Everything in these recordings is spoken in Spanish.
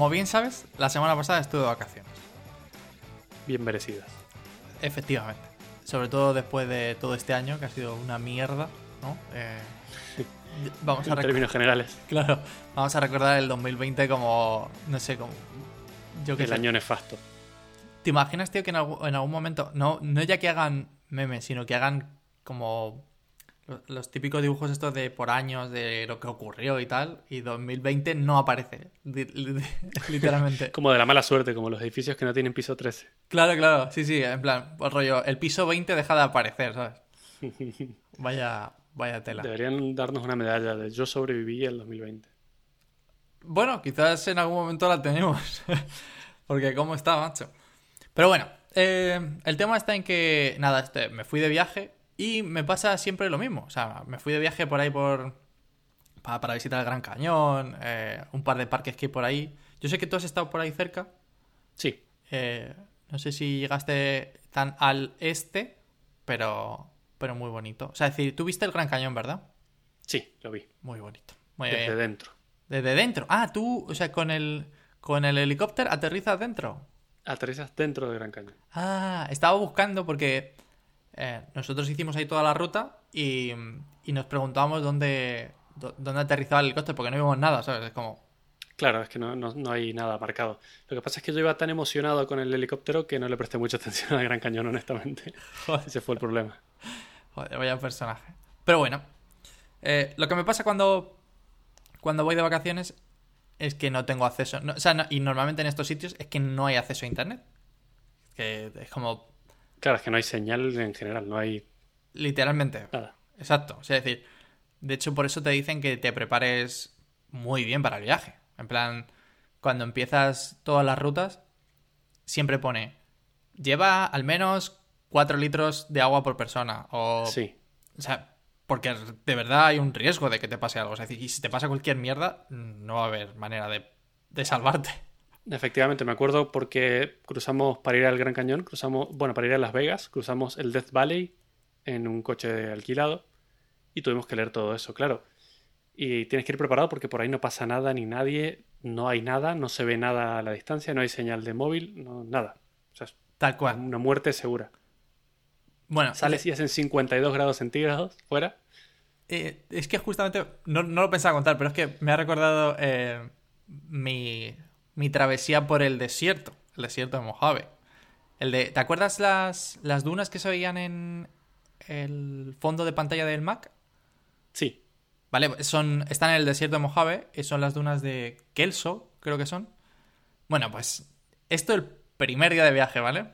como bien sabes, la semana pasada estuve de vacaciones. Bien merecidas. Efectivamente. Sobre todo después de todo este año, que ha sido una mierda, ¿no? Eh, vamos a En términos generales, Claro, vamos a recordar el 2020 como, no sé, como... Yo qué el sé. año nefasto. ¿Te imaginas, tío, que en algún, en algún momento, no, no ya que hagan memes, sino que hagan como los, típicos dibujos estos de por años, de lo que ocurrió y tal, y 2020 no aparece, li- li- literalmente. Como de la mala suerte, como los edificios que no tienen piso 13. claro, claro, sí, sí, en plan, el rollo, el piso 20 deja de aparecer, ¿sabes? Vaya, vaya tela. Deberían darnos una medalla de yo sobreviví el 2020. Bueno, quizás en algún momento la tenemos. Porque cómo está, macho. Pero bueno, eh, el tema está en que, nada, este, me fui de viaje y me pasa siempre lo mismo. O sea, me fui de viaje por ahí por... Para, para visitar el Gran Cañón, eh, un par de parques que hay por ahí. Yo sé que tú has estado por ahí cerca. Sí, eh, no sé si llegaste tan al este, pero, pero muy bonito. O sea, es decir, tú viste el Gran Cañón, ¿verdad? sí, lo vi. Muy bonito. Muy Desde bien. dentro. Desde dentro. Ah, tú, o sea, con el, con el helicóptero aterrizas dentro. Aterrizas dentro del Gran Cañón. Ah, estaba buscando porque eh, nosotros hicimos ahí toda la ruta y, y nos preguntábamos dónde, dó- dónde aterrizaba el helicóptero porque no vimos nada, ¿sabes? Es como... Claro, es que no, no, no hay nada marcado. Lo que pasa es que yo iba tan emocionado con el helicóptero que no le presté mucha atención al Gran Cañón, honestamente. Joder, Ese fue el problema. joder, vaya personaje. Pero bueno, eh, lo que me pasa cuando, cuando voy de vacaciones es que no tengo acceso. no- o sea, y normalmente en estos sitios es que no hay acceso a internet. Que es como Claro, es que no hay señal en general, no hay literalmente nada. Exacto. O sea, es decir, de hecho, por eso te dicen que te prepares muy bien para el viaje. En plan, cuando empiezas todas las rutas, siempre pone, lleva al menos 4 litros de agua por persona. O, Sí, o sea, porque de verdad hay un riesgo de que te pase algo. O sea, es decir, y si te pasa cualquier mierda, no va a haber manera de, de salvarte. Efectivamente, me acuerdo porque cruzamos para ir al Gran Cañón, cruzamos, bueno, para ir a Las Vegas, cruzamos el Death Valley en un coche alquilado y tuvimos que leer todo eso, claro. Y tienes que ir preparado porque por ahí no pasa nada ni nadie, no hay nada, no se ve nada a la distancia, no hay señal de móvil, no, nada. O sea, es Tal cual. una muerte segura. Bueno, Sales y hacen 52 grados centígrados fuera. Eh, es que justamente, no, no lo pensaba contar, pero es que me ha recordado eh, mi, mi travesía por el desierto, el desierto de Mojave. El de, ¿Te acuerdas las, las dunas que se veían en el fondo de pantalla del Mac? Sí, Vale, son, están en el desierto de Mojave, y son las dunas de Kelso, creo que son. Bueno, pues esto el primer día de viaje, ¿vale?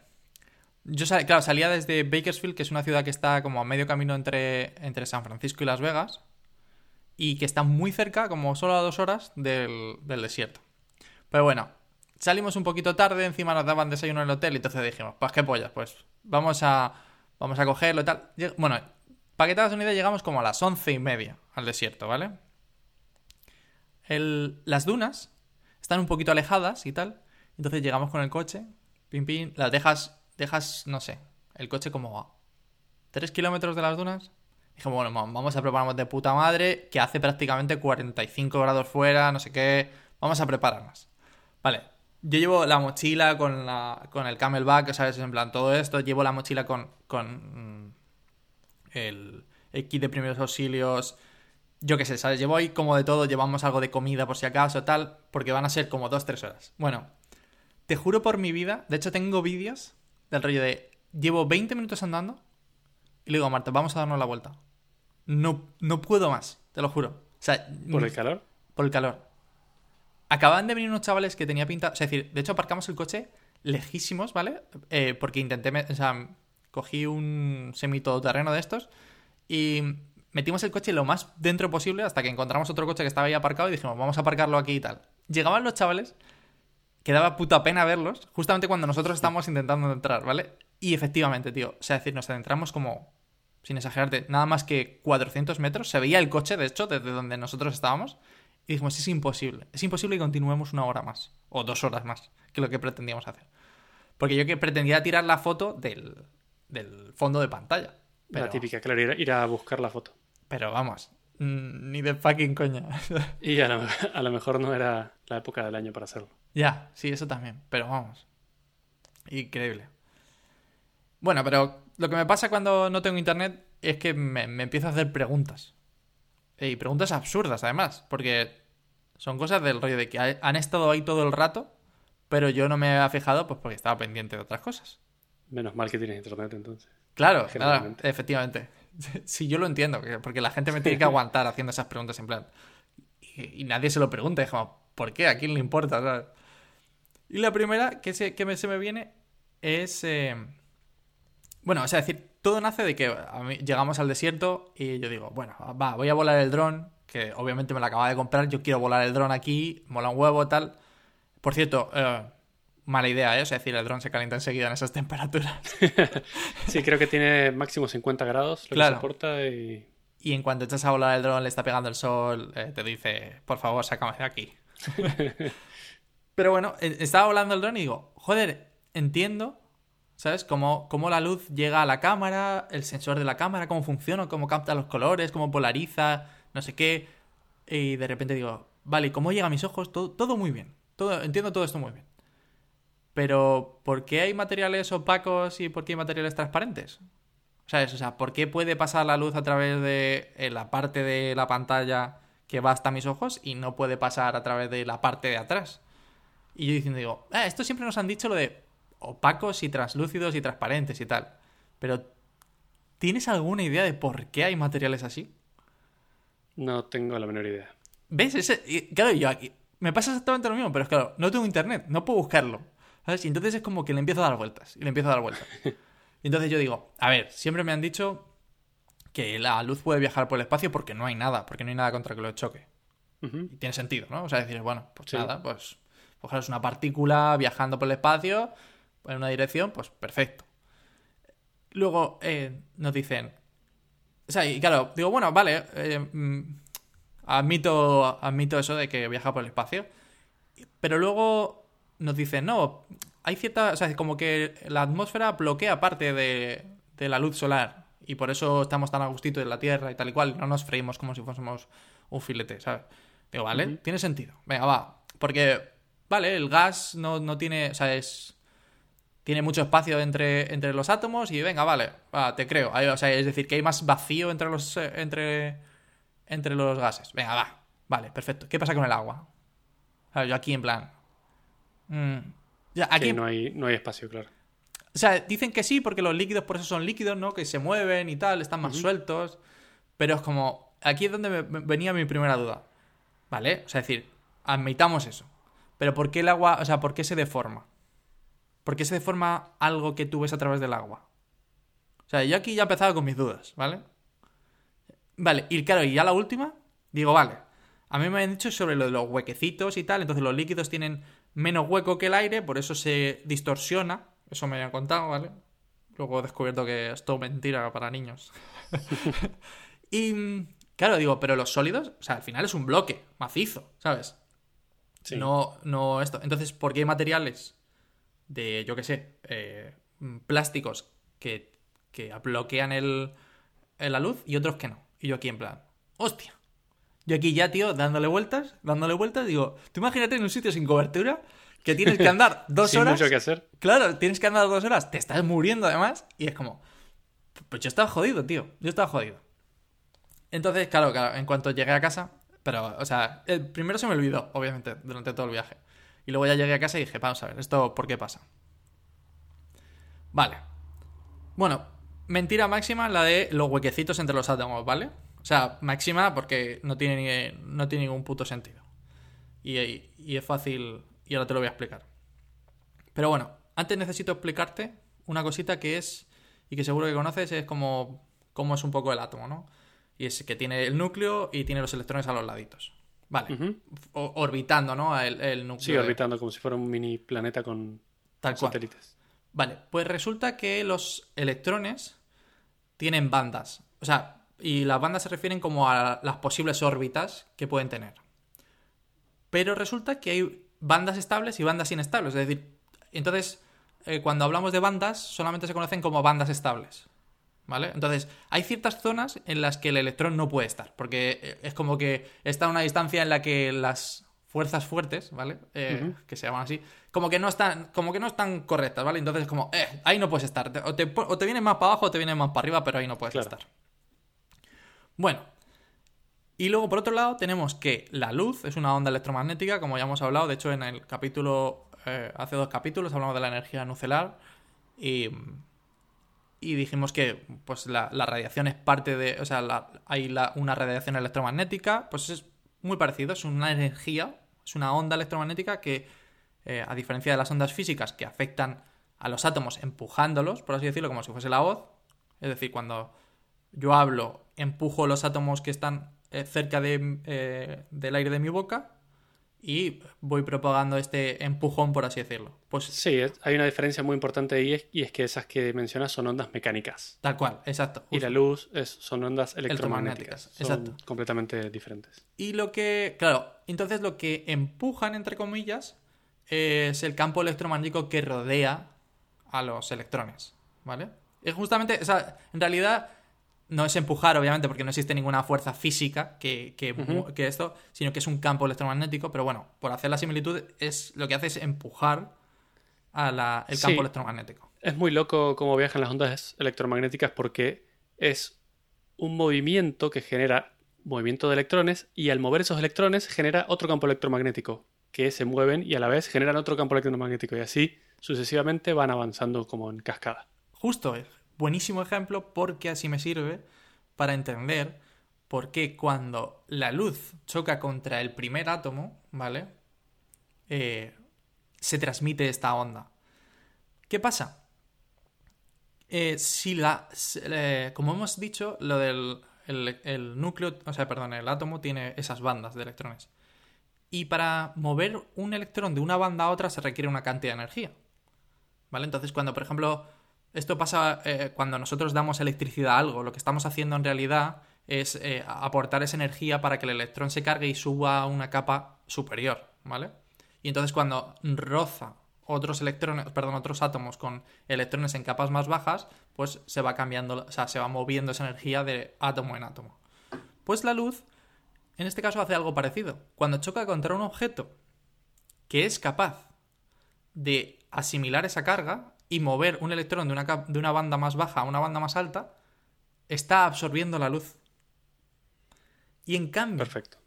Yo, sal- claro, salía desde Bakersfield, que es una ciudad que está como a medio camino entre, entre San Francisco y Las Vegas, y que está muy cerca, como solo a dos horas del, del desierto. Pero bueno, salimos un poquito tarde, encima nos daban desayuno en el hotel, y entonces dijimos, pues qué pollas, pues vamos a, vamos a cogerlo y tal. Bueno, para que llegamos como a las once y media al desierto, ¿vale? El- las dunas están un poquito alejadas y tal. Entonces llegamos con el coche, pim pim, las dejas, dejas, no sé, el coche como a 3 kilómetros de las dunas. Dijimos, bueno, va- vamos a prepararnos de puta madre, que hace prácticamente 45 grados fuera, no sé qué. Vamos a prepararnos. Vale, yo llevo la mochila con, la, con el camelback, ¿sabes? En plan, todo esto. Llevo la mochila con, con mm, el, el kit de primeros auxilios. Yo qué sé, ¿sabes? Llevo ahí como de todo, llevamos algo de comida por si acaso, tal, porque van a ser como 2-3 horas. Bueno, te juro por mi vida, de hecho tengo vídeos del rollo de llevo 20 minutos andando y le digo a Marta, vamos a darnos la vuelta. No, no puedo más, te lo juro. O sea, por el calor. por el calor. Acaban de venir unos chavales que tenía pinta. O sea, es decir, de hecho, aparcamos el coche lejísimos, ¿vale? Eh, porque intenté. me- O sea, cogí un semitodoterreno de estos y metimos el coche lo más dentro posible hasta que encontramos otro coche que estaba ahí aparcado y dijimos, vamos a aparcarlo aquí y tal. Llegaban los chavales, que daba puta pena verlos, justamente cuando nosotros estábamos intentando entrar, ¿vale? Y efectivamente, tío. O sea, es decir, nos adentramos como. Sin exagerarte, nada más que 400 metros. Se veía el coche, de hecho, desde donde nosotros estábamos. Y dijimos, es imposible. Es imposible que continuemos una hora más. O dos horas más. Que lo que pretendíamos hacer. Porque yo que pretendía tirar la foto del, del fondo de pantalla. Pero, La típica, claro, ir, a- ir a buscar la foto. pero vamos. Ni de fucking coña. Y a lo, a lo mejor no era la época del año para hacerlo. ya, sí, eso también. Pero vamos. Increíble. Bueno, pero lo que me pasa cuando no tengo internet es que me, me empiezo a hacer preguntas. Y preguntas absurdas, además. Porque son cosas del rollo de que ha- han estado ahí todo el rato, pero yo no me había fijado pues porque estaba pendiente de otras cosas. Menos mal que tienes internet entonces. Claro, Generalmente. efectivamente. Sí, yo lo entiendo, que- porque la gente me tiene que aguantar haciendo esas preguntas en plan. Y, y nadie se lo pregunta, es como, ¿por qué? ¿A quién le importa? ¿sabes? Y la primera que, se, que me, se me viene es. eh, Bueno, o sea, decir, todo nace de que a mí- llegamos al desierto y yo digo, bueno, va, voy a volar el dron, que obviamente me lo acaba de comprar, yo quiero volar el dron aquí, mola un huevo, tal. Por cierto, eh, mala idea, ¿eh? O sea, es decir, el dron se calienta enseguida en esas temperaturas. Sí, creo que tiene máximo 50 grados lo Claro. que soporta y Y en cuanto echas a volar el dron, le está pegando el sol, eh, te dice, por favor, sácame de aquí. Pero bueno, eh, estaba volando el dron y digo, joder, entiendo, ¿sabes? Cómo, cómo la luz llega a la cámara, el sensor de la cámara, cómo funciona, cómo capta los colores, cómo polariza, no sé qué. Y de repente digo, vale, ¿y cómo llega a mis ojos? Todo, todo muy bien. Todo, entiendo todo esto muy bien. Pero, ¿por qué hay materiales opacos y por qué hay materiales transparentes? ¿Sabes? O sea, ¿por qué puede pasar la luz a través de eh, la parte de la pantalla que va hasta mis ojos y no puede pasar a través de la parte de atrás? Y yo diciendo, digo, ah, esto siempre nos han dicho lo de opacos y translúcidos y transparentes y tal. Pero, ¿tienes alguna idea de por qué hay materiales así? no tengo la menor idea. ¿Ves? Ese, y, claro, yo aquí. Me pasa exactamente lo mismo, pero es claro, no tengo internet, no puedo buscarlo. ¿Sabes? Y entonces es como que le empiezo a dar vueltas. Y le empiezo a dar vueltas. Y entonces yo digo, a ver, siempre me han dicho que la luz puede viajar por el espacio porque no hay nada, porque no hay nada contra que lo choque. Y tiene sentido, ¿no? O sea, decir, bueno, pues Sí. nada, pues cogeros una partícula viajando por el espacio en una dirección, pues perfecto. Luego eh, nos dicen, o sea, y claro, digo, bueno, vale, eh, mm, admito, admito eso de que viaja por el espacio, pero luego nos dicen, no, hay cierta, o sea, como que la atmósfera bloquea parte de, de la luz solar y por eso estamos tan a gustito en la Tierra y tal y cual, no nos freímos como si fuésemos un filete, ¿sabes? Digo, vale, tiene sentido. Venga, va. Porque, vale, el gas no, no tiene, o sea, es... Tiene mucho espacio entre, entre los átomos y venga, vale, va, te creo. Hay- o sea, es decir, que hay más vacío entre los, eh, entre, entre los gases. Venga, va. Vale, perfecto. ¿Qué pasa con el agua? O sea, yo aquí en plan... mm, ya, aquí Sí, no hay, no hay espacio, claro. o sea, dicen que sí, porque los líquidos por eso son líquidos, ¿no? Que se mueven y tal, están más sueltos. Pero es como. Aquí es donde me- me venía mi primera duda. ¿Vale? O sea, es decir, admitamos eso. Pero ¿por qué el agua. O sea, ¿por qué se deforma? ¿Por qué se deforma algo que tú ves a través del agua? O sea, yo aquí ya he empezado con mis dudas, ¿vale? Vale, y claro, y ya la última, digo, vale. A mí me han dicho sobre lo de los huequecitos y tal, entonces los líquidos tienen menos hueco que el aire, por eso se distorsiona. Eso me habían contado, ¿vale? Luego he descubierto que es todo mentira para niños. y claro, digo, pero los sólidos, o sea, al final es un bloque macizo, ¿sabes? Sí. No, no esto. Entonces, ¿por qué hay materiales de, yo qué sé, eh, plásticos que, que bloquean el, el- la luz y otros que no? Y yo aquí en plan, hostia. Yo aquí ya, tío, dándole vueltas, dándole vueltas, digo, tú imagínate en un sitio sin cobertura que tienes que andar dos Sin horas. mucho que hacer. Claro, tienes que andar dos horas, te estás muriendo además, y es como, pues yo estaba jodido, tío, yo estaba jodido. Entonces, claro, claro, en cuanto llegué a casa, pero, o sea, el primero se me olvidó, obviamente, durante todo el viaje. Y luego ya llegué a casa y dije, vamos a ver, ¿esto por qué pasa? Vale. Bueno, mentira máxima la de los huequecitos entre los átomos, ¿vale? O sea, máxima porque no tiene, no tiene ningún puto sentido. Y, y es fácil, y ahora te lo voy a explicar. Pero bueno, antes necesito explicarte una cosita que es, y que seguro que conoces, es como, cómo es un poco el átomo, ¿no? Y es que tiene el núcleo y tiene los electrones a los laditos. Vale. Orbitando, ¿no? El, el núcleo. Sí, de- orbitando como si fuera un mini planeta con Tal cual. satélites. Vale, pues resulta que los electrones tienen bandas. O sea, y las bandas se refieren como a las posibles órbitas que pueden tener. Pero resulta que hay bandas estables y bandas inestables. Es decir, entonces, eh, cuando hablamos de bandas, solamente se conocen como bandas estables. ¿Vale? Entonces, hay ciertas zonas en las que el electrón no puede estar, porque eh, es como que está a una distancia en la que las fuerzas fuertes, ¿vale? Eh, Que se llaman así, como que no están, como que no están correctas, ¿vale? Entonces, como, eh, ahí no puedes estar. O te, o te vienes más para abajo o te vienes más para arriba, pero ahí no puedes Claro. estar. Bueno. Y luego, por otro lado, tenemos que la luz es una onda electromagnética, como ya hemos hablado. De hecho, en el capítulo, eh, hace dos capítulos, hablamos de la energía nuclear. Y, y dijimos que pues la, la radiación es parte de. O sea, la- hay la- una radiación electromagnética. Pues es muy parecido, es una energía, es una onda electromagnética que, eh, a diferencia de las ondas físicas que afectan a los átomos empujándolos, por así decirlo, como si fuese la voz. Es decir, cuando yo hablo, empujo los átomos que están eh, cerca de, eh, del aire de mi boca y voy propagando este empujón, por así decirlo. Pues Sí, hay una diferencia muy importante ahí y es que esas que mencionas son ondas mecánicas. tal cual, exacto. Y la luz es- son ondas electromagnéticas. Electromagnéticas, Son exacto. completamente diferentes. Y lo que, claro, entonces lo que empujan, entre comillas, es el campo electromagnético que rodea a los electrones, ¿vale? Es justamente, o sea, en realidad no es empujar, obviamente, porque no existe ninguna fuerza física que, que, esto, sino que es un campo electromagnético, pero bueno, por hacer la similitud, es lo que hace es empujar a la- el campo Sí. electromagnético. Es muy loco cómo viajan las ondas electromagnéticas porque es un movimiento que genera movimiento de electrones y al mover esos electrones genera otro campo electromagnético que se mueven y a la vez generan otro campo electromagnético y así sucesivamente van avanzando como en cascada. Justo, es buenísimo ejemplo porque así me sirve para entender por qué cuando la luz choca contra el primer átomo, ¿vale? Eh, se transmite esta onda. ¿Qué pasa? Eh, si la. eh, como hemos dicho, lo del el, el núcleo, o sea, perdón, el átomo tiene esas bandas de electrones. Y para mover un electrón de una banda a otra se requiere una cantidad de energía. ¿Vale? Entonces, cuando, por ejemplo, esto pasa eh, cuando nosotros damos electricidad a algo, lo que estamos haciendo en realidad es eh, aportar esa energía para que el electrón se cargue y suba a una capa superior, ¿vale? Y entonces cuando roza otros electrones, perdón, otros átomos con electrones en capas más bajas, pues se va cambiando, o sea, se va moviendo esa energía de átomo en átomo. Pues la luz, en este caso, hace algo parecido. Cuando choca contra un objeto que es capaz de asimilar esa carga y mover un electrón de una, de una banda más baja a una banda más alta, está absorbiendo la luz. Y en cambio, Perfecto.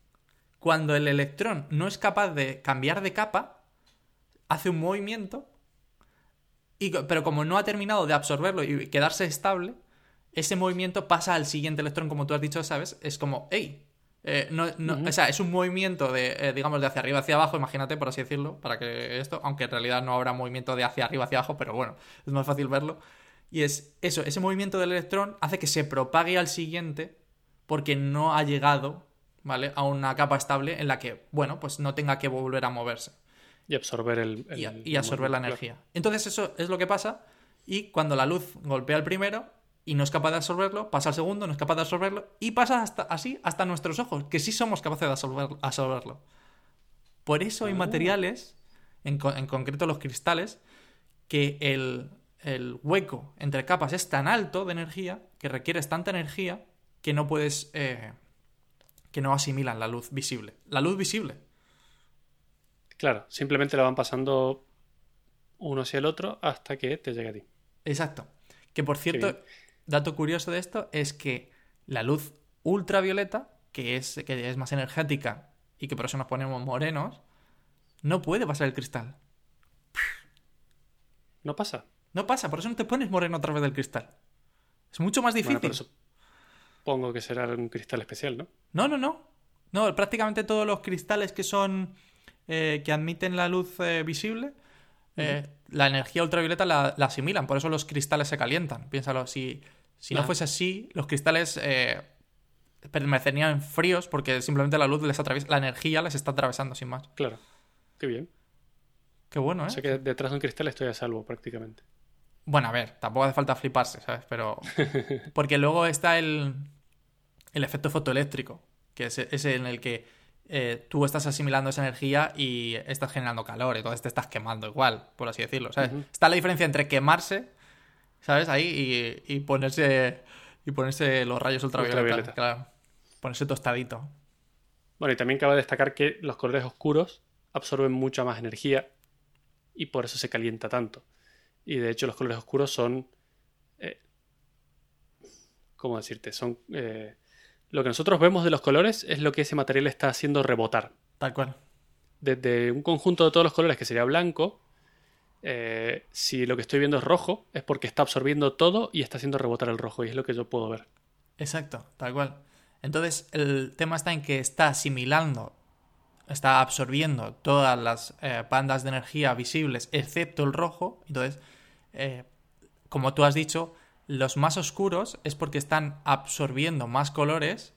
cuando el electrón no es capaz de cambiar de capa, hace un movimiento, y, pero como no ha terminado de absorberlo y quedarse estable, ese movimiento pasa al siguiente electrón, como tú has dicho, ¿sabes? Es como, hey, eh, no, o sea, es un movimiento de, eh, digamos, de hacia arriba hacia abajo, imagínate, por así decirlo, para que esto, aunque en realidad no habrá movimiento de hacia arriba hacia abajo, pero bueno, es más fácil verlo. Y es eso, ese movimiento del electrón hace que se propague al siguiente porque no ha llegado, ¿vale? A una capa estable en la que, bueno, pues no tenga que volver a moverse Y absorber el... y, el- y absorber la energía. Entonces eso es lo que pasa y cuando la luz golpea el primero y no es capaz de absorberlo, pasa al segundo, no es capaz de absorberlo y pasa hasta así hasta nuestros ojos, que sí somos capaces de absorber- absorberlo. Por eso hay Ah. materiales, en, en concreto los cristales, que el, el hueco entre capas es tan alto de energía, que requieres tanta energía, que no puedes... eh, que no asimilan la luz visible. La luz visible. Claro, simplemente lo van pasando uno hacia el otro hasta que te llegue a ti. Exacto. Que por cierto. Dato curioso de esto es que la luz ultravioleta, que es, que es más energética y que por eso nos ponemos morenos, no puede pasar el cristal. No pasa. No pasa, por eso no te pones moreno a través del cristal. Es mucho más difícil. Bueno, supongo que será un cristal especial, ¿no? No, no, no. No, prácticamente todos los cristales que son. eh, que admiten la luz eh, visible, eh, la energía ultravioleta la, la asimilan. Por eso los cristales se calientan. Piénsalo, si, si no fuese así, los cristales eh, permanecerían fríos porque simplemente la luz les atraviesa. La energía les está atravesando sin más. Claro. Qué bien. Qué bueno, ¿eh? O sea que detrás de un cristal estoy a salvo prácticamente. Bueno, a ver, tampoco hace falta fliparse, ¿sabes? Pero. Porque luego está el. El efecto fotoeléctrico, que es ese en el que eh, tú estás asimilando esa energía y estás generando calor, entonces te estás quemando igual, por así decirlo. ¿sabes? Está la diferencia entre quemarse ¿sabes? Ahí y, y ponerse y ponerse los rayos ultravioleta, Ultravioleta. claro. Ponerse tostadito. Bueno, y también cabe destacar que los colores oscuros absorben mucha más energía y por eso se calienta tanto. Y de hecho los colores oscuros son... eh, ¿Cómo decirte? Son... eh, lo que nosotros vemos de los colores es lo que ese material está haciendo rebotar. Tal cual. Desde un conjunto de todos los colores que sería blanco, eh, si lo que estoy viendo es rojo, es porque está absorbiendo todo y está haciendo rebotar el rojo. Y es lo que yo puedo ver. Exacto, tal cual. Entonces, el tema está en que está asimilando, está absorbiendo todas las eh, bandas de energía visibles, excepto el rojo. Entonces, eh, como tú has dicho, los más oscuros es porque están absorbiendo más colores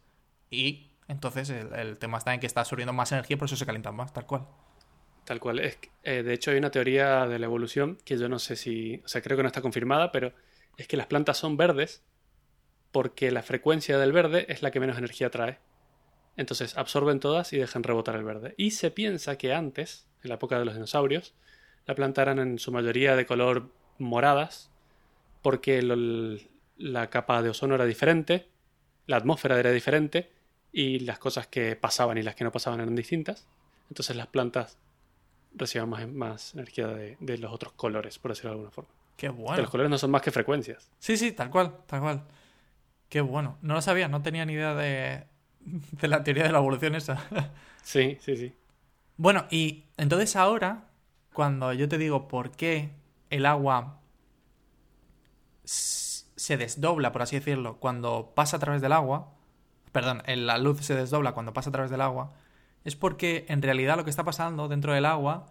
y entonces el, el tema está en que está absorbiendo más energía, por eso se calientan más, tal cual. Tal cual. Es, eh, de hecho, hay una teoría de la evolución que yo no sé si. O sea, creo que no está confirmada, pero es que las plantas son verdes porque la frecuencia del verde es la que menos energía trae. Entonces absorben todas y dejan rebotar el verde. Y se piensa que antes, en la época de los dinosaurios, la planta eran en su mayoría de color moradas porque la capa de ozono era diferente, la atmósfera era diferente y las cosas que pasaban y las que no pasaban eran distintas. Entonces las plantas recibían más, más energía de, de los otros colores, por decirlo de alguna forma. Qué Que bueno. los colores no son más que frecuencias. Sí, sí, tal cual, tal cual. Qué bueno. No lo sabía, no tenía ni idea de, de la teoría de la evolución esa. Sí, sí, sí. Bueno, y entonces ahora, cuando yo te digo por qué el agua se desdobla, por así decirlo, cuando pasa a través del agua, perdón, la luz se desdobla cuando pasa a través del agua, es porque en realidad lo que está pasando dentro del agua,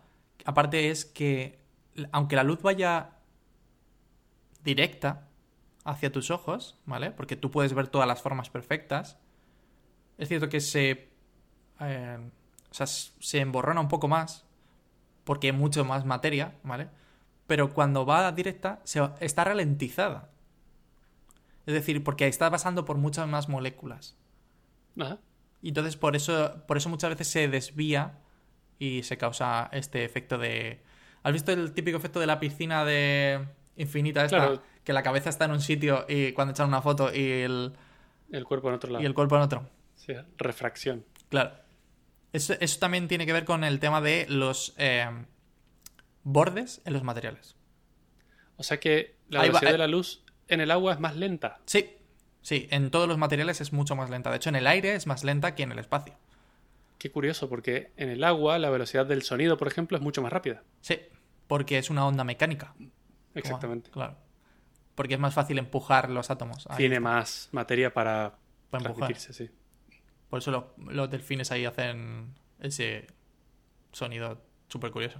aparte es que aunque la luz vaya directa hacia tus ojos, ¿vale? Porque tú puedes ver todas las formas perfectas, es cierto que se eh, o sea, se emborrona un poco más porque hay mucho más materia, ¿vale? Pero cuando va directa se está ralentizada. Es decir, porque está pasando por muchas más moléculas. Ajá. Y entonces por eso, por eso muchas veces se desvía y se causa este efecto de... ¿Has visto el típico efecto de la piscina de infinita esta? Claro. Que la cabeza está en un sitio y cuando echan una foto y el, El cuerpo en otro lado. y el cuerpo en otro. Sí, refracción. Claro. Eso, eso también tiene que ver con el tema de los eh, bordes en los materiales. O sea que la va, velocidad eh. de la luz en el agua es más lenta. Sí, sí, en todos los materiales es mucho más lenta. De hecho, en el aire es más lenta que en el espacio. Qué curioso, porque en el agua la velocidad del sonido, por ejemplo, es mucho más rápida. Sí, porque es una onda mecánica. Exactamente. Claro. Porque es más fácil empujar los átomos. Ahí Tiene está, más materia para para transmitirse, sí. Por eso los, los delfines ahí hacen ese sonido súper curioso.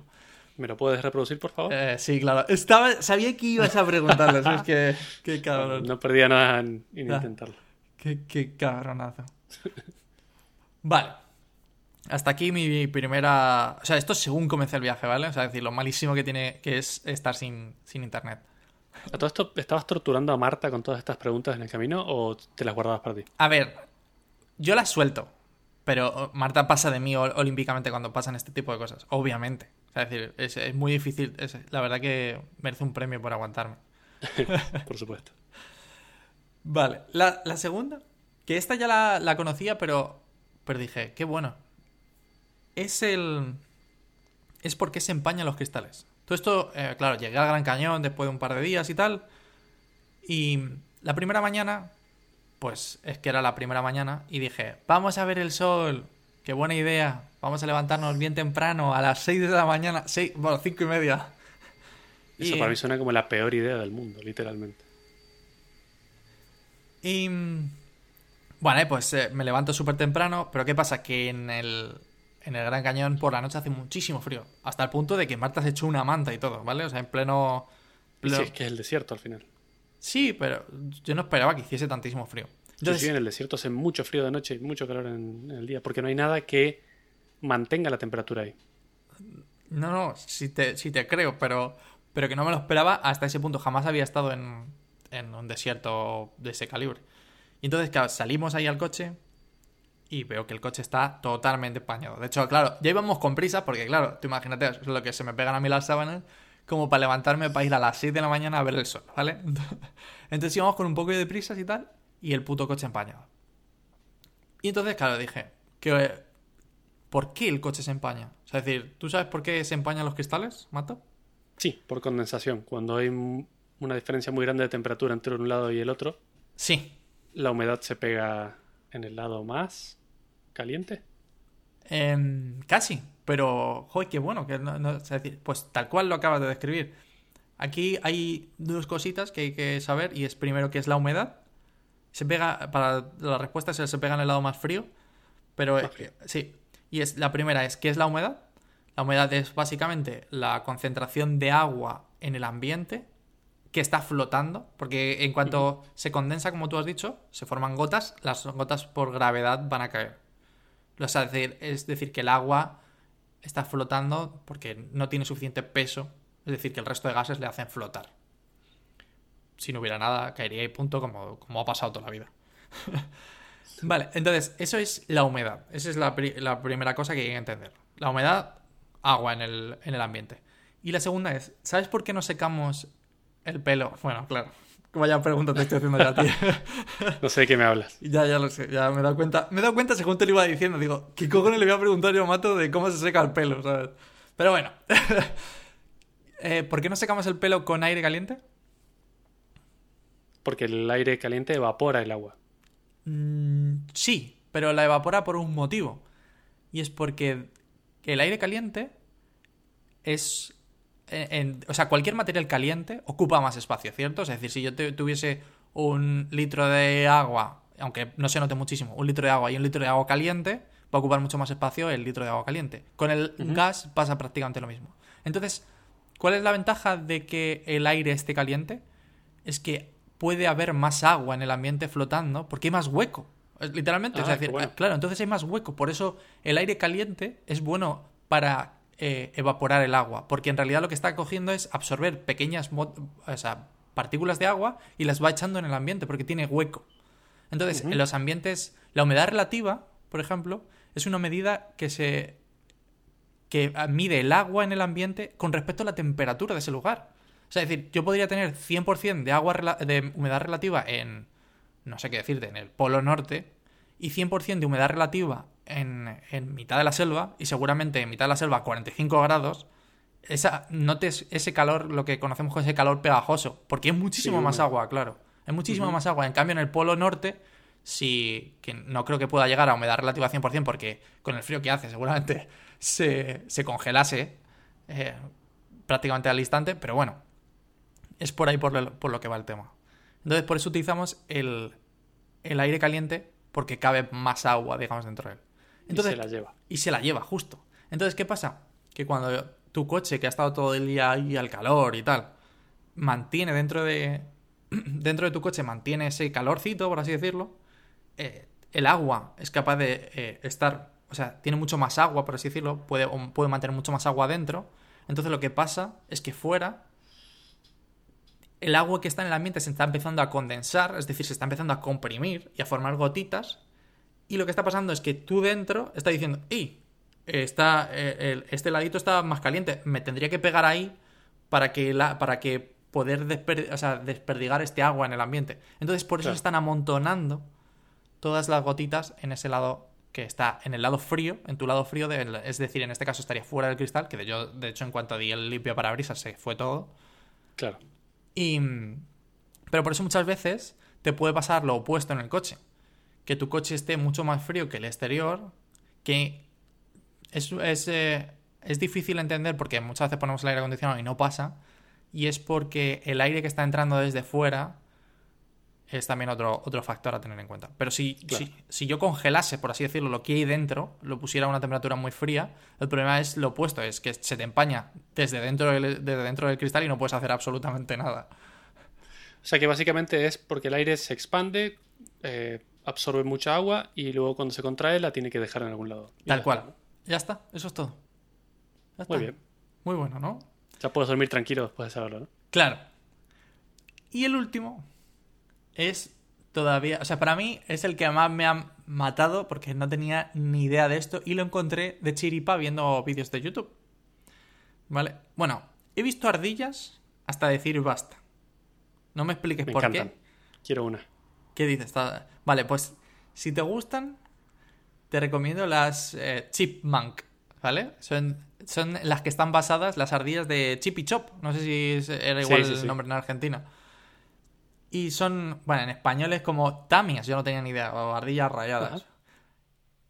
¿Me lo puedes reproducir, por favor? Eh, sí, claro. Estaba, sabía que ibas a preguntarlo. Es que, qué cabrón. no perdía nada en, en Ah. intentarlo. Qué, qué cabronazo. Vale. Hasta aquí mi primera. O sea, esto es según comencé el viaje, ¿vale? O sea, es decir, lo malísimo que tiene que es estar sin, sin internet. ¿A todo esto estabas torturando a Marta con todas estas preguntas en el camino o te las guardabas para ti? A ver, yo las suelto. Pero Marta pasa de mí ol- olímpicamente cuando pasan este tipo de cosas. Obviamente. O sea, es decir, es, es muy difícil. es- la verdad que merece un premio por aguantarme. Por supuesto. Vale, la, la segunda, que esta ya la, la conocía, pero, pero dije, qué bueno. Es el... Es porque se empañan los cristales. Todo esto, eh, claro, llegué al Gran Cañón después de un par de días y tal. Y la primera mañana, pues es que era la primera mañana, y dije, vamos a ver el sol. Qué buena idea. Vamos a levantarnos bien temprano, a las 6 de la mañana. Seis, bueno, cinco y media. Eso Y- para mí suena como la peor idea del mundo, literalmente. Y. mm, Bueno, pues eh, me levanto súper temprano, pero ¿qué pasa? Que en el, en el Gran Cañón por la noche hace muchísimo frío. Hasta el punto de que Marta se echó una manta y todo, ¿vale? O sea, en pleno. pleno- Sí, es que es el desierto al final. Sí, pero yo no esperaba que hiciese tantísimo frío. Sí, Entonces, sí, en el desierto hace mucho frío de noche y mucho calor en, en el día, porque no hay nada que mantenga la temperatura ahí. no, no, sí te, te creo, pero, pero que no me lo esperaba hasta ese punto. Jamás había estado en, en un desierto de ese calibre. Y entonces, claro, salimos ahí al coche y veo que el coche está totalmente empañado. De hecho, claro, ya íbamos con prisa porque, claro, tú imagínate, lo que se me pegan a mí las sábanas, como para levantarme para ir a las 6 de la mañana a ver el sol, ¿vale? Entonces íbamos con un poco de prisas y tal, y el puto coche empañado. Y entonces, claro, dije, que, ¿por qué el coche se empaña? O sea, es decir, ¿tú sabes por qué se empañan los cristales, Mato? Sí, por condensación. Cuando hay una diferencia muy grande de temperatura entre un lado y el otro. Sí. La humedad se pega en el lado más caliente. Em, casi, pero, joder, qué bueno. Que no, pues tal cual lo acabas de describir. Aquí hay dos cositas que hay que saber y es primero que es la humedad. Se pega, para la respuesta se, se pega en el lado más frío, pero sí. Y es la primera es ¿qué es la humedad? La humedad es básicamente la concentración de agua en el ambiente que está flotando, porque en cuanto se condensa, como tú has dicho, se forman gotas, las gotas por gravedad van a caer. es decir, que el agua está flotando porque no tiene suficiente peso, es decir, que el resto de gases le hacen flotar. Si no hubiera nada, caería y punto, como, como ha pasado toda la vida. vale, entonces, eso es la humedad. Esa es la, la, primera cosa que hay que entender. La humedad, agua en el, en el ambiente. Y la segunda es, ¿sabes por qué no secamos el pelo. Bueno, claro. Vaya pregunta te estoy haciendo ya, tío. no sé de qué me hablas. Ya, ya lo sé. Ya me he dado cuenta. Me he dado cuenta según te lo iba diciendo. Digo, ¿qué cojones le voy a preguntar yo a Mato de cómo se seca el pelo, ¿sabes? Pero bueno. eh, ¿Por qué no secamos el pelo con aire caliente? Porque el aire caliente evapora el agua. Mm, sí, pero la evapora por un motivo. Y es porque el aire caliente es o sea, cualquier material caliente ocupa más espacio, ¿cierto? Es decir, si yo tuviese un litro de agua, aunque no se note muchísimo, un litro de agua y un litro de agua caliente, va a ocupar mucho más espacio el litro de agua caliente. Con el gas pasa prácticamente lo mismo. Entonces, ¿cuál es la ventaja de que el aire esté caliente? Es que puede haber más agua en el ambiente flotando porque hay más hueco. Literalmente, es ah, decir, claro, entonces hay más hueco. Por eso el aire caliente es bueno para eh, evaporar el agua, porque en realidad lo que está cogiendo es absorber pequeñas partículas de agua y las va echando en el ambiente, porque tiene hueco. Entonces, en los ambientes, la humedad relativa, por ejemplo, es una medida que se que mide el agua en el ambiente con respecto a la temperatura de ese lugar. O sea, es decir, yo podría tener 100% de agua de humedad relativa en no sé qué decirte, en el polo norte y 100% de humedad relativa en, mitad de la selva, y seguramente en mitad de la selva a 45 grados, esa, notes ese calor, lo que conocemos como ese calor pegajoso, porque es muchísimo más agua, claro. Es muchísimo más agua. En cambio, en el polo norte, si, que no creo que pueda llegar a humedad relativa 100%, porque con el frío que hace seguramente se, se congelase eh, prácticamente al instante, pero bueno, es por ahí por lo, por lo, que va el tema. Entonces, por eso utilizamos el, el aire caliente, porque cabe más agua, digamos, dentro de él y se la lleva. Y se la lleva, justo. Entonces, ¿qué pasa? Que cuando tu coche, que ha estado todo el día ahí al calor y tal, mantiene dentro de. dentro de tu coche, mantiene ese calorcito, por así decirlo. Eh, el agua es capaz de eh, estar. O sea, tiene mucho más agua, por así decirlo. Puede, puede mantener mucho más agua dentro. Entonces lo que pasa es que fuera el agua que está en el ambiente se está empezando a condensar, es decir, se está empezando a comprimir y a formar gotitas y lo que está pasando es que tú dentro está diciendo, ¡y! Está, eh, este ladito está más caliente, me tendría que pegar ahí para que, la, para que poder desperdigar este agua en el ambiente. Entonces, por eso se están amontonando todas las gotitas en ese lado que está en el lado frío, en tu lado frío, es decir, en este caso estaría fuera del cristal, que de, yo, de hecho, en cuanto di el limpio parabrisas se fue todo. Claro. Y, pero por eso muchas veces te puede pasar lo opuesto en el coche que tu coche esté mucho más frío que el exterior, que es, es, eh, es difícil entender porque muchas veces ponemos el aire acondicionado y no pasa, y es porque el aire que está entrando desde fuera es también otro, otro factor a tener en cuenta. Pero si, si, yo congelase, por así decirlo, lo que hay dentro, lo pusiera a una temperatura muy fría, el problema es lo opuesto, es que se te empaña desde dentro del, desde dentro del cristal y no puedes hacer absolutamente nada. O sea que básicamente es porque el aire se expande, eh, absorbe mucha agua y luego cuando se contrae la tiene que dejar en algún lado. Tal cual. Ya está, eso es todo. Muy bien. Muy bueno, ¿no? Ya puedes dormir tranquilo después de saberlo, ¿no? Claro. Y el último es todavía, o sea, para mí es el que más me ha matado porque no tenía ni idea de esto y lo encontré de chiripa viendo vídeos de YouTube. ¿Vale? Bueno, he visto ardillas hasta decir basta. No me expliques Me por encantan. qué. Quiero una. ¿Qué dices? Vale, pues si te gustan, te recomiendo las eh, Chipmunk, ¿vale? Son, son las que están basadas, las ardillas de Chip y Chop. No sé si era Sí, igual sí, el sí. nombre en Argentina. Y son, bueno, en español es como tamias, yo no tenía ni idea, o ardillas rayadas.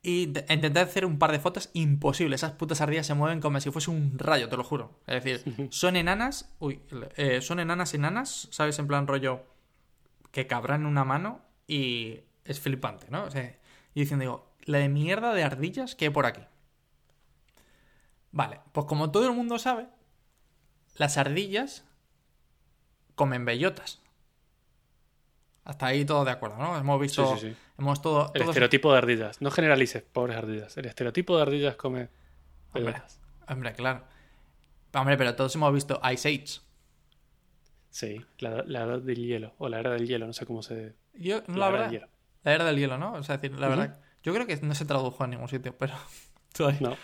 Y intenté hacer un par de fotos, imposible. Esas putas ardillas se mueven como si fuese un rayo, te lo juro. Es decir, son enanas, uy, eh, son enanas enanas, ¿sabes? En plan rollo que cabrán en una mano y es flipante, ¿no? O sea, y diciendo, digo, la de mierda de ardillas que hay por aquí. Vale, pues como todo el mundo sabe, las ardillas comen bellotas. Hasta ahí todo de acuerdo, ¿no? Hemos visto, Sí, sí, sí. hemos todo, El todos- estereotipo de ardillas. No generalices, pobres ardillas. El estereotipo de ardillas come Hombre, hombre, claro. Hombre, pero todos hemos visto Ice Age. Sí, la, la edad del hielo. O la era del hielo, no sé cómo se. Yo, la, La, era verdad, del hielo. la era del hielo, ¿no? O sea, decir, la verdad, yo creo que no se tradujo en ningún sitio, pero todavía. No.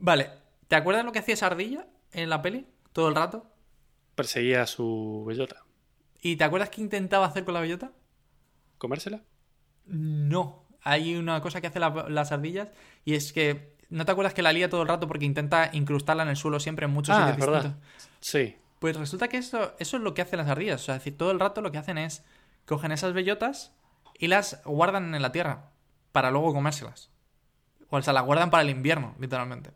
Vale, ¿te acuerdas lo que hacía esa ardilla en la peli? Todo el rato. Perseguía a su bellota. ¿Y te acuerdas qué intentaba hacer con la bellota? ¿Comérsela? No. Hay una cosa que hace la- las ardillas y es que. ¿No te acuerdas que la lía todo el rato porque intenta incrustarla en el suelo siempre en muchos Ah, sitios verdad. distintos? Sí. Pues resulta que eso, eso es lo que hacen las ardillas. O sea, es decir, todo el rato lo que hacen es cogen esas bellotas y las guardan en la tierra para luego comérselas. O sea, las guardan para el invierno, literalmente.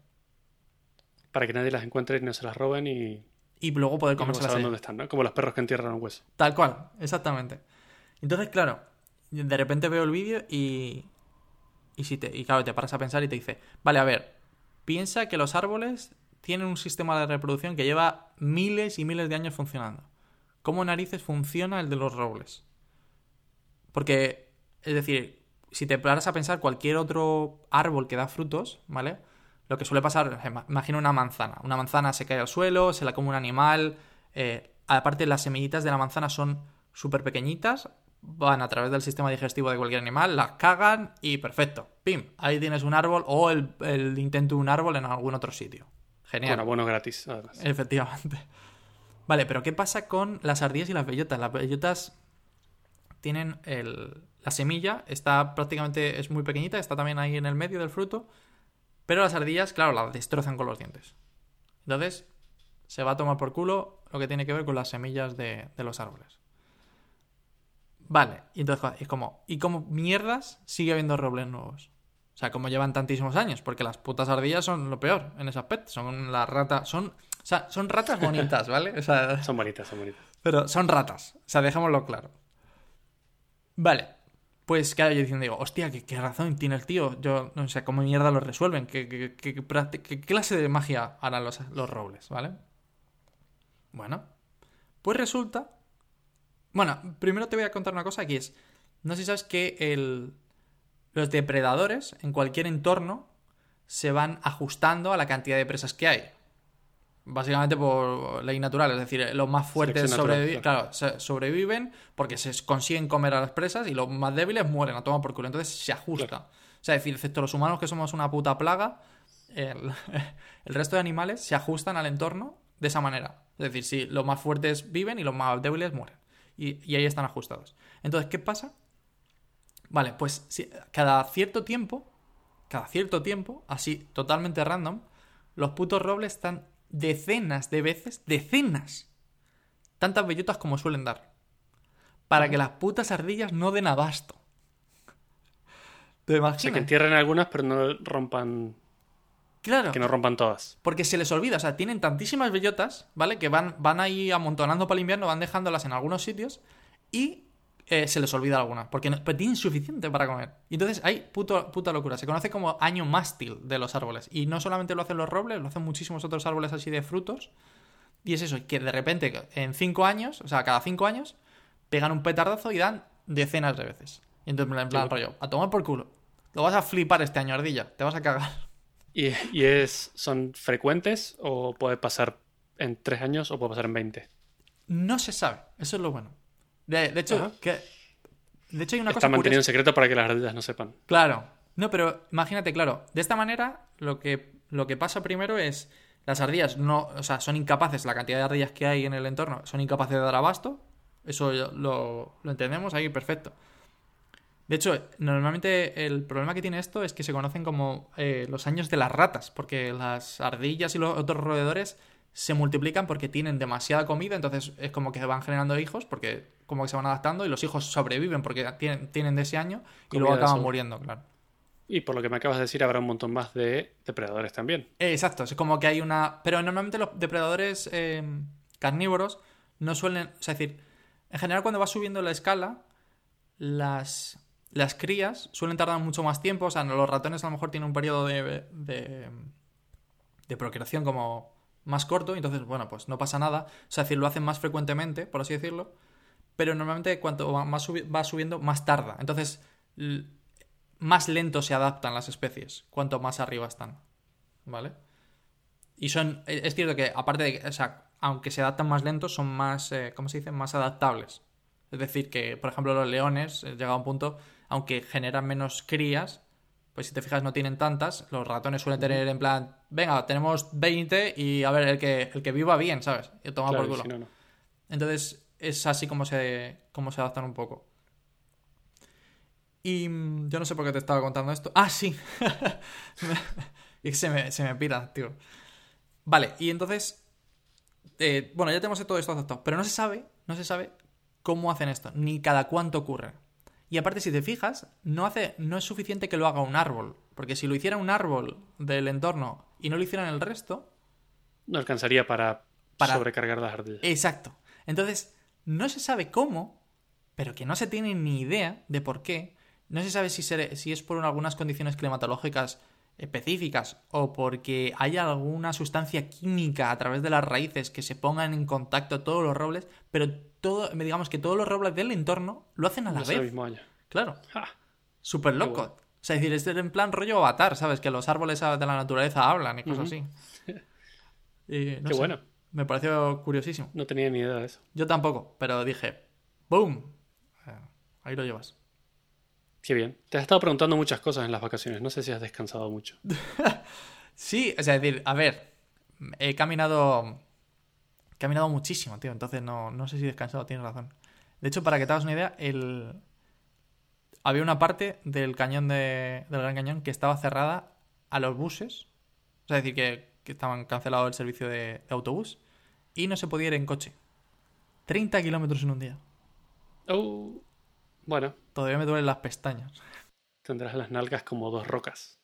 Para que nadie las encuentre y no se las roben y, Y luego poder saben ellos. dónde están, ¿no? Como los perros que entierran un hueso. Tal cual, exactamente. Entonces, claro, de repente veo el vídeo y. Y, si te, y claro, te paras a pensar y te dice: Vale, a ver, piensa que los árboles tienen un sistema de reproducción que lleva miles y miles de años funcionando. ¿Cómo narices funciona el de los robles? Porque, es decir, si te paras a pensar cualquier otro árbol que da frutos, ¿vale? Lo que suele pasar, ima- imagina una manzana. Una manzana se cae al suelo, se la come un animal. eh, aparte, las semillitas de la manzana son súper pequeñitas, van a través del sistema digestivo de cualquier animal, las cagan y perfecto. ¡Pim! Ahí tienes un árbol o el, el intento de un árbol en algún otro sitio. Genial. Con abono gratis, además. Efectivamente. Vale, pero ¿qué pasa con las ardillas y las bellotas? Las bellotas tienen el... La semilla está prácticamente... es muy pequeñita, está también ahí en el medio del fruto, pero las ardillas, claro, la destrozan con los dientes. Entonces, se va a tomar por culo lo que tiene que ver con las semillas de, de los árboles. Vale, y entonces es como... ¿Y como mierdas sigue habiendo robles nuevos? O sea, como llevan tantísimos años, porque las putas ardillas son lo peor en ese aspecto. Son las ratas, son, o sea, son ratas bonitas, ¿vale? O sea, Son bonitas, son bonitas. pero son ratas, o sea, dejémoslo claro. Vale, pues claro, yo diciendo, digo, hostia, ¿qué, razón tiene el tío? Yo no sé cómo mierda lo resuelven, qué, qué clase de magia harán los, los robles, ¿vale? Bueno, pues resulta... Bueno, primero te voy a contar una cosa que es, no sé si sabes que el, los depredadores en cualquier entorno se van ajustando a la cantidad de presas que hay. Básicamente por ley natural, es decir, los más fuertes natural, claro, sobreviven porque se consiguen comer a las presas y los más débiles mueren a tomar por culo. Entonces se ajusta. O sea, es decir, excepto los humanos que somos una puta plaga, el, el resto de animales se ajustan al entorno de esa manera. Es decir, si los más fuertes viven y los más débiles mueren. Y, y ahí están ajustados. Entonces, ¿qué pasa? Vale, pues si- cada cierto tiempo, cada cierto tiempo, así totalmente random, los putos robles están decenas de veces, decenas, tantas bellotas como suelen dar. Para que las putas ardillas no den abasto. ¿Te sea, que imaginas? entierren algunas, pero no rompan. Claro. Que no rompan todas. Porque se les olvida, o sea, tienen tantísimas bellotas, ¿vale? Que van, van ahí amontonando para el invierno, van dejándolas en algunos sitios y eh, se les olvida algunas, porque no- tienen suficiente para comer. Y entonces hay puto- puta locura, se conoce como año mástil de los árboles. Y no solamente lo hacen los robles, lo hacen muchísimos otros árboles así de frutos. Y es eso, que de repente en cinco años, o sea, cada cinco años, pegan un petardazo y dan decenas de veces. Y entonces, en plan, Sí. rollo, a tomar por culo. Lo vas a flipar este año, ardilla, te vas a cagar. ¿Y, y es, son frecuentes o puede pasar en tres años o puede pasar en 20? No se sabe, eso es lo bueno. De, de hecho, que, de hecho hay una Está cosa mantenido en curiosa. secreto para que las ardillas no sepan. Claro. No, pero imagínate, claro, de esta manera lo que, lo que pasa primero es Las ardillas no, o sea, son incapaces, la cantidad de ardillas que hay en el entorno, son incapaces de dar abasto. Eso lo, lo entendemos ahí, perfecto. De hecho, normalmente el problema que tiene esto es que se conocen como eh, los años de las ratas, porque las ardillas y los otros roedores se multiplican porque tienen demasiada comida, entonces es como que van generando hijos, porque como que se van adaptando y los hijos sobreviven porque tienen, tienen de ese año y luego acaban muriendo, claro. Y por lo que me acabas de decir, habrá un montón más de depredadores también. Eh, Exacto, es como que hay una... Pero normalmente los depredadores eh, carnívoros no suelen... O sea, es decir, en general cuando va subiendo la escala, las, las crías suelen tardar mucho más tiempo. O sea, los ratones a lo mejor tienen un periodo de, de, de procreación como más corto, entonces, bueno, pues no pasa nada. O sea, es decir, lo hacen más frecuentemente, por así decirlo. Pero normalmente cuanto más va subiendo, más tarda. Entonces, más lento se adaptan las especies, cuanto más arriba están. ¿Vale? Y son, e, es cierto que aparte de o sea, aunque se adaptan más lentos, son más, eh, ¿cómo se dice? Más adaptables. Es decir, que, por ejemplo, los leones, eh, llega a un punto, aunque generan menos crías, pues si te fijas no tienen tantas, los ratones suelen tener en plan, venga, tenemos 20 y a ver, el que, el que viva bien, ¿sabes? Y toma Claro, por culo. si no, no. Entonces es así como se, como se adaptan un poco. Y mm, yo no sé por qué te estaba contando esto. Ah, sí. se me, se me pira, tío. Vale, y entonces... eh, bueno, ya tenemos todo esto aceptado. Pero no se sabe, no se sabe cómo hacen esto, ni cada cuánto ocurre. Y aparte, si te fijas, no, hace, no es suficiente que lo haga un árbol. Porque si lo hiciera un árbol del entorno y no lo hicieran el resto, No alcanzaría para, Para- sobrecargar las ardillas. Exacto. Entonces, no se sabe cómo, pero que no se tiene ni idea de por qué. No se sabe si, se- si es por algunas condiciones climatológicas específicas o porque hay alguna sustancia química a través de las raíces que se pongan en contacto todos los robles, pero todo, digamos que todos los robles del entorno lo hacen a la No vez. mismo año. Claro, ¡Ja! súper loco. bueno. O sea, es decir, es en plan rollo avatar, ¿sabes? Que los árboles de la naturaleza hablan y cosas así. Y, no Qué sé, bueno. Me pareció curiosísimo. No tenía ni idea de eso. Yo tampoco, pero dije, ¡boom! Eh, Ahí lo llevas. Qué bien. Te has estado preguntando muchas cosas en las vacaciones. No sé si has descansado mucho. Sí, o sea, es decir, a ver, he caminado. He caminado muchísimo, tío. Entonces no, no sé si he descansado, tienes razón. De hecho, para que te hagas una idea, el... había una parte del cañón de... del Gran Cañón que estaba cerrada a los buses. O sea, es decir, que, que estaban cancelado el servicio de, de autobús y no se podía ir en coche. 30 kilómetros en un día. Oh, bueno, Todavía me duelen las pestañas. tendrás las nalgas como dos rocas.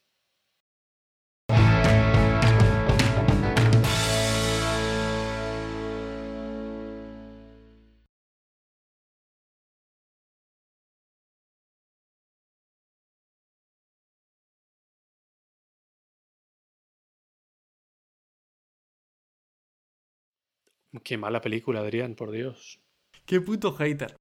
Qué mala película, Adrián, por Dios. ¡Qué puto hater!